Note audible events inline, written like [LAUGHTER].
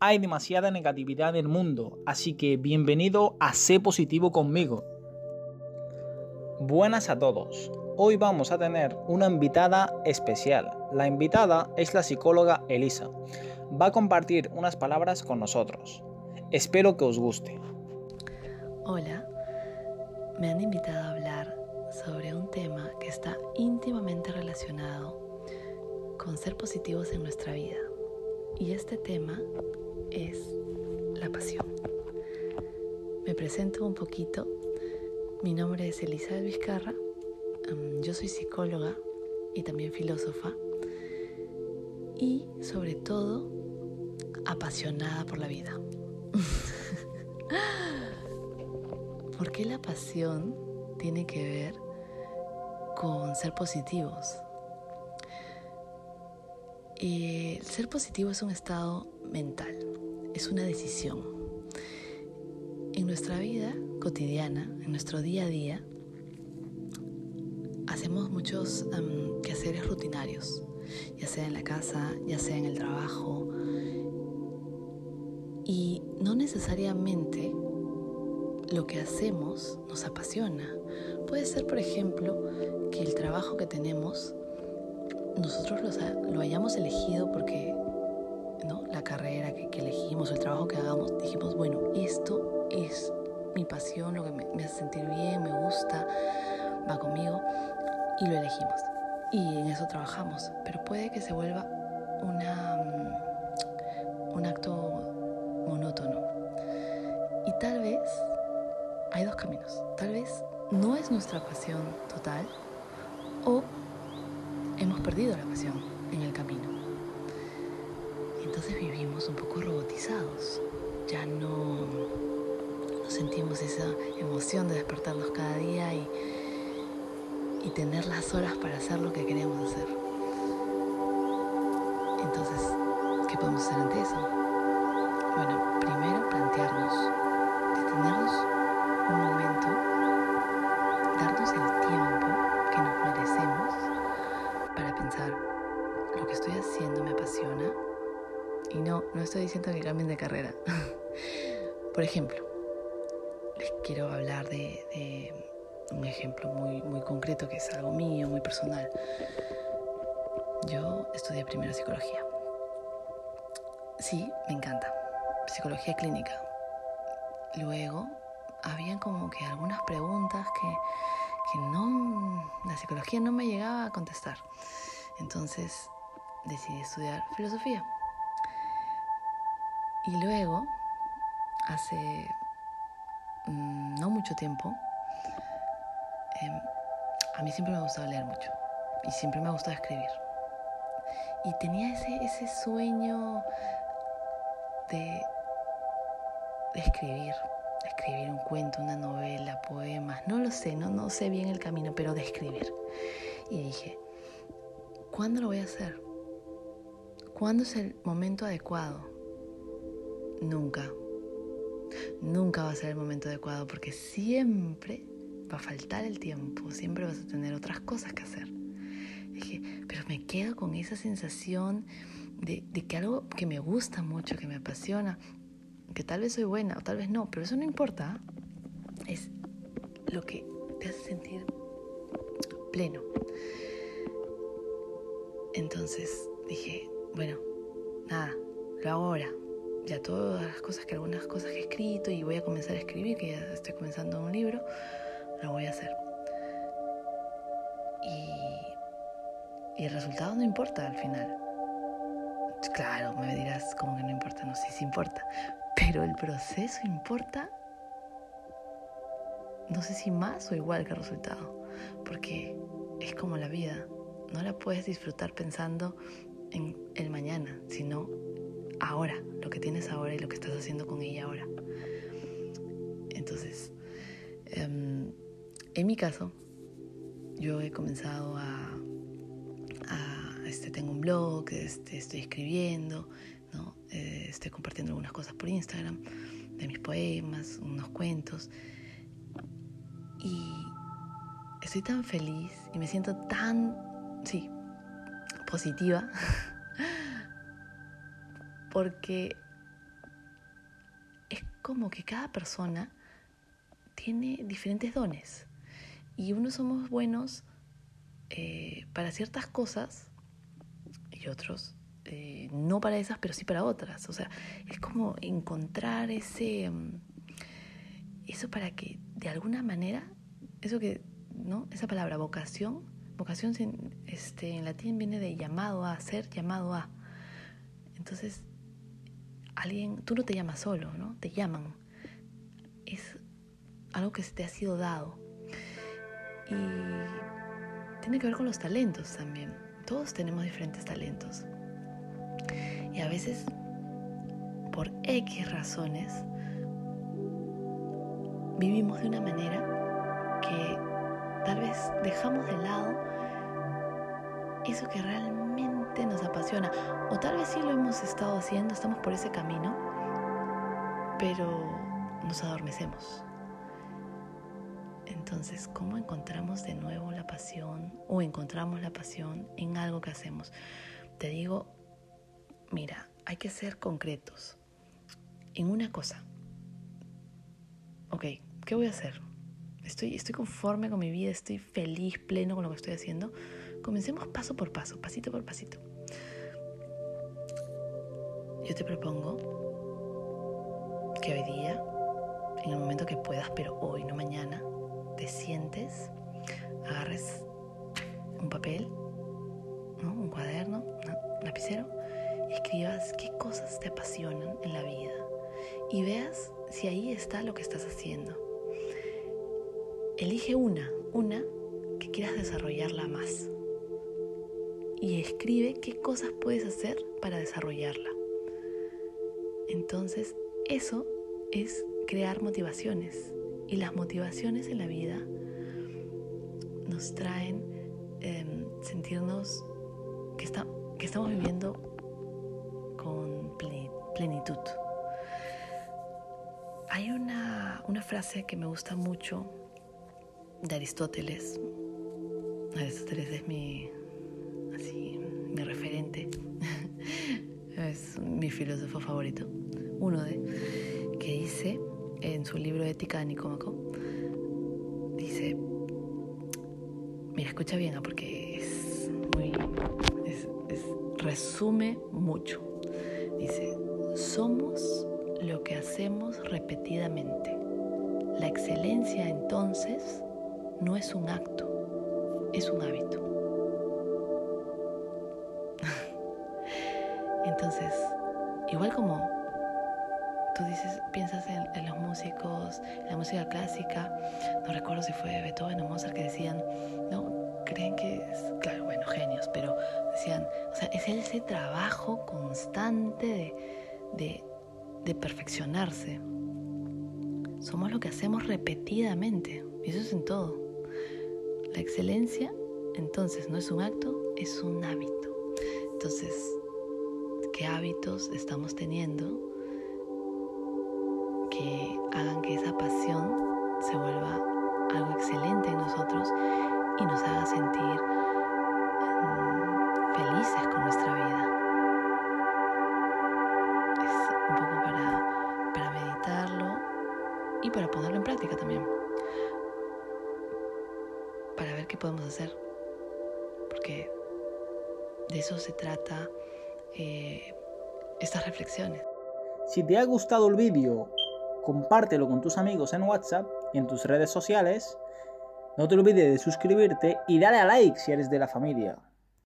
Hay demasiada negatividad en el mundo, así que bienvenido a Sé Positivo conmigo. Buenas a todos. Hoy vamos a tener una invitada especial. La invitada es la psicóloga Elisa. Va a compartir unas palabras con nosotros. Espero que os guste. Hola, me han invitado a hablar sobre un tema que está íntimamente relacionado con ser positivos en nuestra vida. Y este tema es la pasión. Me presento un poquito. Mi nombre es Elisa Vizcarra. Yo soy psicóloga y también filósofa. Y sobre todo, apasionada por la vida. [LAUGHS] ¿Por qué la pasión tiene que ver con ser positivos? El ser positivo es un estado mental, es una decisión. En nuestra vida cotidiana, en nuestro día a día, hacemos muchos quehaceres rutinarios, ya sea en la casa, ya sea en el trabajo, y no necesariamente lo que hacemos nos apasiona. Puede ser, por ejemplo, que el trabajo que tenemos nosotros lo, hayamos elegido porque la carrera que, elegimos, el trabajo que hagamos, dijimos, bueno, esto es mi pasión, lo que me, hace sentir bien, me gusta, va conmigo, y lo elegimos. Y en eso trabajamos. Pero puede que se vuelva mm, un acto monótono. Y tal vez hay dos caminos. Tal vez no es nuestra pasión total o hemos perdido la pasión en el camino. Entonces vivimos un poco robotizados. Ya no, sentimos esa emoción de despertarnos cada día y, y tener las horas para hacer lo que queremos hacer. Entonces, ¿qué podemos hacer ante eso? Bueno, primero plantearnos, de carrera. [LAUGHS] Por ejemplo, les quiero hablar de, un ejemplo muy, muy concreto que es algo mío, muy personal. Yo estudié primero psicología. Sí, me encanta. Psicología clínica. Luego, habían como que algunas preguntas que que no, la psicología no me llegaba a contestar. Entonces decidí estudiar filosofía. Y luego, hace mm, no mucho tiempo, em, a mí siempre me ha gustado leer mucho y siempre me ha gustado escribir. Y tenía ese, ese sueño de, escribir, escribir un cuento, una novela, poemas, no lo sé, no, no sé bien el camino, pero de escribir. Y dije, ¿cuándo lo voy a hacer? ¿Cuándo es el momento adecuado? Nunca. Nunca va a ser el momento adecuado porque siempre va a faltar el tiempo, siempre vas a tener otras cosas que hacer. Dije, pero me quedo con esa sensación de, que algo que me gusta mucho, que me apasiona, que tal vez soy buena o tal vez no, pero eso no importa. Es lo que te hace sentir pleno. Entonces dije, bueno, nada, lo hago ahora. Ya todas las cosas que algunas cosas que he escrito y voy a comenzar a escribir, que ya estoy comenzando un libro, lo voy a hacer. Y, y el resultado no importa al final. Claro, me dirás como que no importa, no sé si importa, pero el proceso importa, no sé si más o igual que el resultado, porque es como la vida, no la puedes disfrutar pensando en el mañana, sino ahora, lo que tienes ahora y lo que estás haciendo con ella ahora. Entonces, em, en mi caso, yo he comenzado a, este, tengo un blog, este, estoy escribiendo, ¿no? Eh, estoy compartiendo algunas cosas por Instagram de mis poemas, unos cuentos. Y estoy tan feliz y me siento tan, sí, positiva, [LAUGHS] porque como que cada persona tiene diferentes dones y unos somos buenos eh, para ciertas cosas y otros eh, no para esas, pero sí para otras. O sea, es como encontrar ese, mm, eso para que de alguna manera, eso que, ¿no? Esa palabra vocación, vocación este, en latín viene de llamado a, ser llamado a. Entonces, alguien, tú no te llamas solo, ¿no? Te llaman. Es algo que te ha sido dado. Y tiene que ver con los talentos también. Todos tenemos diferentes talentos. Y a veces, por X razones, vivimos de una manera que tal vez dejamos de lado eso que realmente nos apasiona. O tal vez sí lo hemos estado haciendo, estamos por ese camino, pero nos adormecemos. Entonces, ¿cómo encontramos de nuevo la pasión o encontramos la pasión en algo que hacemos? Te digo, mira, hay que ser concretos en una cosa. Ok, ¿qué voy a hacer? Estoy, estoy conforme con mi vida, estoy feliz, pleno con lo que estoy haciendo. Comencemos paso por paso, pasito por pasito. Yo te propongo que hoy día, en el momento que puedas, pero hoy, no mañana, te sientes, agarres un papel, un cuaderno, un lapicero, y escribas qué cosas te apasionan en la vida y veas si ahí está lo que estás haciendo. Elige una, una que quieras desarrollarla más. Y escribe qué cosas puedes hacer para desarrollarla. Entonces, eso es crear motivaciones. Y las motivaciones en la vida nos traen em, sentirnos que, que estamos viviendo con plenitud. Hay una, una, frase que me gusta mucho de Aristóteles. Aristóteles es mi, mi filósofo favorito, uno de, que dice en su libro Ética de Nicómaco, dice, mira, escucha bien, porque es muy, resume mucho. Dice, somos lo que hacemos repetidamente. La excelencia entonces no es un acto, es un hábito. [LAUGHS] entonces, igual como tú dices, piensas en, los músicos, en la música clásica, no recuerdo si fue Beethoven o Mozart que decían, no, creen que es, claro, bueno, genios, pero decían, o sea, es ese trabajo constante de, de, perfeccionarse. Somos lo que hacemos repetidamente, y eso es en todo. La excelencia, entonces, no es un acto, es un hábito. Entonces, ¿qué hábitos estamos teniendo? que hagan que esa pasión se vuelva algo excelente en nosotros y nos haga sentir mm, felices con nuestra vida. Es un poco para, para meditarlo y para ponerlo en práctica también. Para ver qué podemos hacer. Porque de eso se trata eh, estas reflexiones. Si te ha gustado el vídeo compártelo con tus amigos en WhatsApp y en tus redes sociales. No te olvides de suscribirte y dale a like si eres de la familia.